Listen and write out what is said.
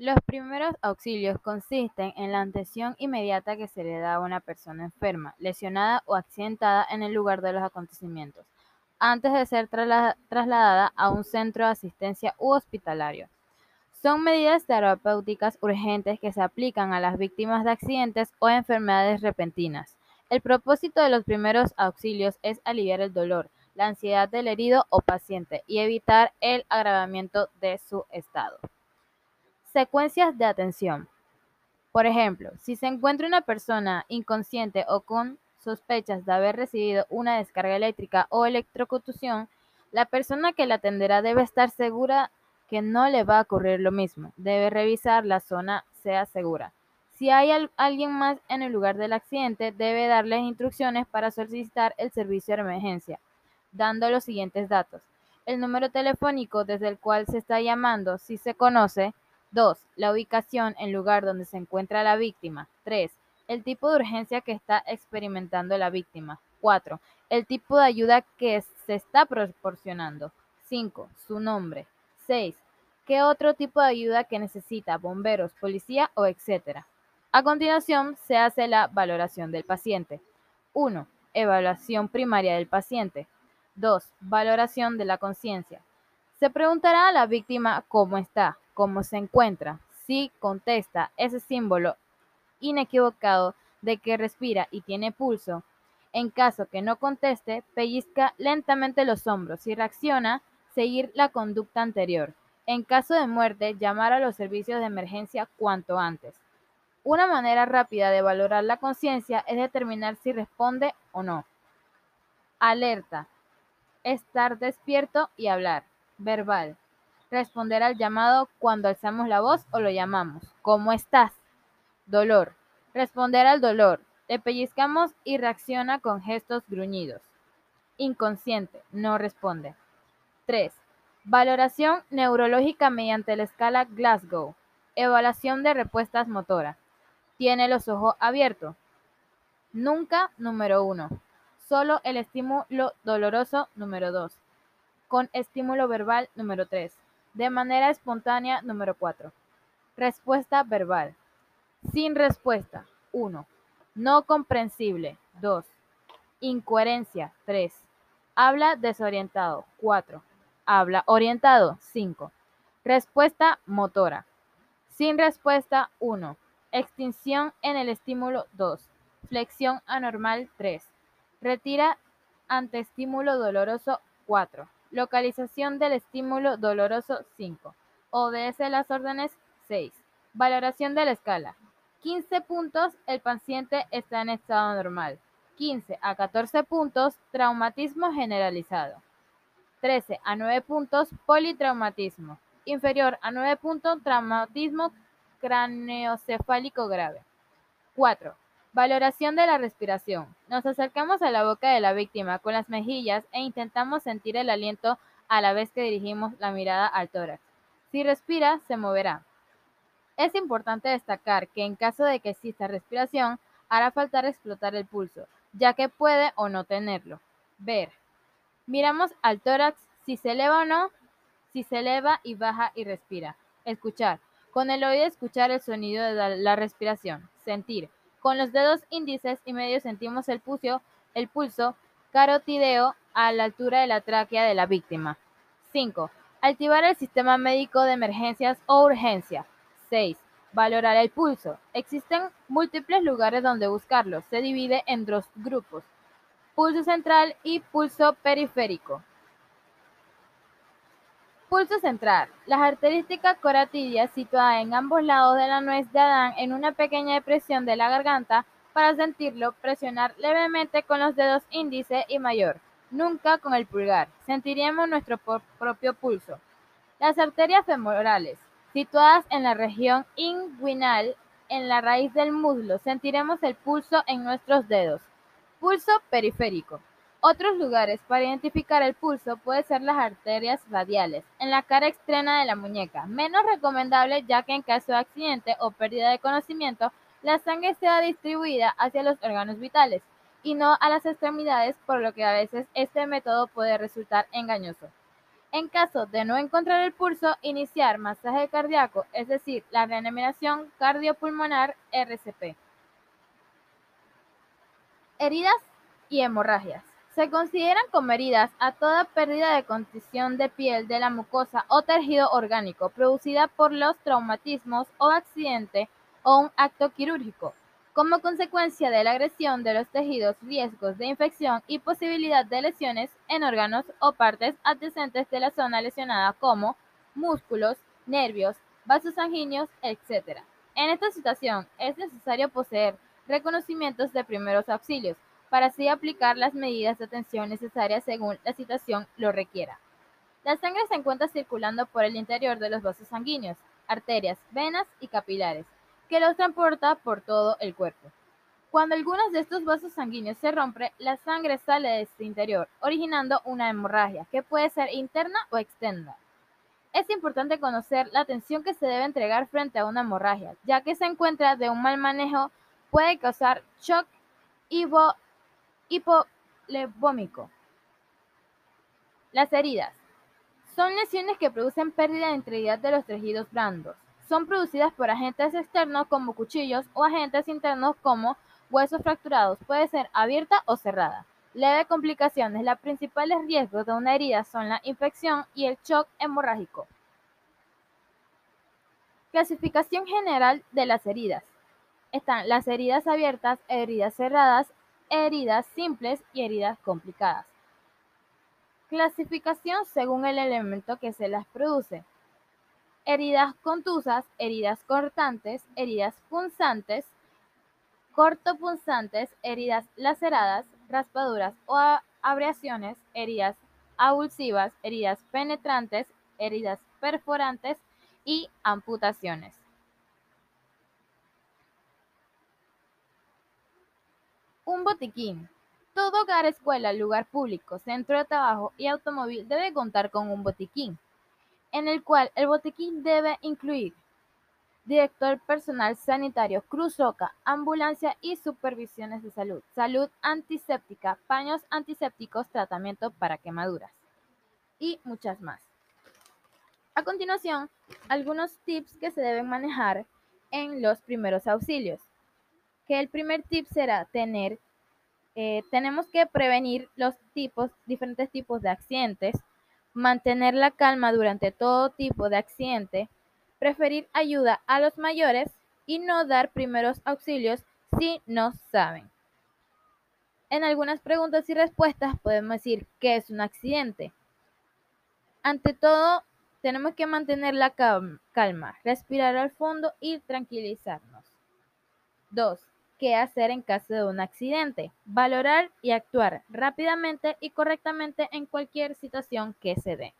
Los primeros auxilios consisten en la atención inmediata que se le da a una persona enferma, lesionada o accidentada en el lugar de los acontecimientos, antes de ser trasladada a un centro de asistencia u hospitalario. Son medidas terapéuticas urgentes que se aplican a las víctimas de accidentes o enfermedades repentinas. El propósito de los primeros auxilios es aliviar el dolor, la ansiedad del herido o paciente y evitar el agravamiento de su estado. Secuencias de atención. Por ejemplo, si se encuentra una persona inconsciente o con sospechas de haber recibido una descarga eléctrica o electrocución, la persona que la atenderá debe estar segura que no le va a ocurrir lo mismo. Debe revisar la zona sea segura. Si hay alguien más en el lugar del accidente, debe darles instrucciones para solicitar el servicio de emergencia, dando los siguientes datos. El número telefónico desde el cual se está llamando, si se conoce, 2. La ubicación en lugar donde se encuentra la víctima. 3. El tipo de urgencia que está experimentando la víctima. 4. El tipo de ayuda que se está proporcionando. 5. Su nombre. 6. ¿Qué otro tipo de ayuda que necesita? Bomberos, policía o etcétera. A continuación, se hace la valoración del paciente. 1. Evaluación primaria del paciente. 2. Valoración de la conciencia. Se preguntará a la víctima cómo está, cómo se encuentra. Si contesta ese símbolo inequivocado de que respira y tiene pulso, en caso que no conteste, pellizca lentamente los hombros. Si reacciona, seguir la conducta anterior. En caso de muerte, llamar a los servicios de emergencia cuanto antes. Una manera rápida de valorar la conciencia es determinar si responde o no. Alerta. Estar despierto y hablar. Verbal. Responder al llamado cuando alzamos la voz o lo llamamos. ¿Cómo estás? Dolor. Responder al dolor. Le pellizcamos y reacciona con gestos gruñidos. Inconsciente. No responde. 3. Valoración neurológica mediante la escala Glasgow. Evaluación de respuestas motoras. Tiene los ojos abiertos. Nunca número 1. Solo el estímulo doloroso número 2. Con estímulo verbal número 3. De manera espontánea, número 4. Respuesta verbal. Sin respuesta. 1. No comprensible. 2. Incoherencia. 3. Habla desorientado. 4. Habla orientado. 5. Respuesta motora. Sin respuesta. 1. Extinción en el estímulo. 2. Flexión anormal. 3. Retira ante estímulo doloroso. 4. Localización del estímulo doloroso 5. Obedece las órdenes 6. Valoración de la escala. 15 puntos, el paciente está en estado normal. 15 a 14 puntos, traumatismo generalizado. 13 a 9 puntos, politraumatismo. Inferior a 9 puntos, traumatismo craneocefálico grave. 4. Valoración de la respiración. Nos acercamos a la boca de la víctima con las mejillas e intentamos sentir el aliento a la vez que dirigimos la mirada al tórax. Si respira, se moverá. Es importante destacar que en caso de que exista respiración, hará falta explotar el pulso, ya que puede o no tenerlo. Ver. Miramos al tórax si se eleva o no, si se eleva y baja y respira. Escuchar. Con el oído escuchar el sonido de la respiración. Sentir con los dedos índices y medios sentimos el pulso, el pulso carotideo a la altura de la tráquea de la víctima. 5. Activar el sistema médico de emergencias o urgencia. 6. Valorar el pulso. Existen múltiples lugares donde buscarlo. Se divide en dos grupos. Pulso central y pulso periférico. Pulso central. Las arterias carotidea situada en ambos lados de la nuez de Adán en una pequeña depresión de la garganta para sentirlo, presionar levemente con los dedos índice y mayor, nunca con el pulgar. Sentiríamos nuestro propio pulso. Las arterias femorales, situadas en la región inguinal, en la raíz del muslo, sentiremos el pulso en nuestros dedos. Pulso periférico. Otros lugares para identificar el pulso pueden ser las arterias radiales, en la cara externa de la muñeca, menos recomendable ya que en caso de accidente o pérdida de conocimiento, la sangre sea distribuida hacia los órganos vitales y no a las extremidades, por lo que a veces este método puede resultar engañoso. En caso de no encontrar el pulso, iniciar masaje cardíaco, es decir, la reanimación cardiopulmonar RCP. Heridas y hemorragias. Se consideran como heridas a toda pérdida de condición de piel de la mucosa o tejido orgánico producida por los traumatismos o accidente o un acto quirúrgico, como consecuencia de la agresión de los tejidos, riesgos de infección y posibilidad de lesiones en órganos o partes adyacentes de la zona lesionada como músculos, nervios, vasos sanguíneos, etc. En esta situación es necesario poseer reconocimientos de primeros auxilios, para así aplicar las medidas de atención necesarias según la situación lo requiera. La sangre se encuentra circulando por el interior de los vasos sanguíneos, arterias, venas y capilares, que los transporta por todo el cuerpo. Cuando algunos de estos vasos sanguíneos se rompen, la sangre sale de este interior, originando una hemorragia, que puede ser interna o externa. Es importante conocer la atención que se debe entregar frente a una hemorragia, ya que se encuentra de un mal manejo puede causar shock hipo hipovolêmico. Las heridas son lesiones que producen pérdida de integridad de los tejidos blandos. Son producidas por agentes externos como cuchillos o agentes internos como huesos fracturados. Puede ser abierta o cerrada. Leve complicaciones. Los principales riesgos de una herida son la infección y el shock hemorrágico. Clasificación general de las heridas. Están las heridas abiertas, heridas cerradas, heridas simples y heridas complicadas. Clasificación según el elemento que se las produce. Heridas contusas, heridas cortantes, heridas punzantes, cortopunzantes, heridas laceradas, raspaduras o abrasión, heridas abulsivas, heridas penetrantes, heridas perforantes y amputaciones. Un botiquín. Todo hogar, escuela, lugar público, centro de trabajo y automóvil debe contar con un botiquín, en el cual el botiquín debe incluir director personal sanitario, cruz roca, ambulancia y supervisiones de salud, salud antiséptica, paños antisépticos, tratamiento para quemaduras y muchas más. A continuación, algunos tips que se deben manejar en los primeros auxilios que el primer tip será tener, eh, tenemos que prevenir los tipos, diferentes tipos de accidentes, mantener la calma durante todo tipo de accidente, preferir ayuda a los mayores y no dar primeros auxilios si no saben. En algunas preguntas y respuestas podemos decir qué es un accidente. Ante todo, tenemos que mantener la calma, respirar al fondo y tranquilizarnos. 2 qué hacer en caso de un accidente, valorar y actuar rápidamente y correctamente en cualquier situación que se dé.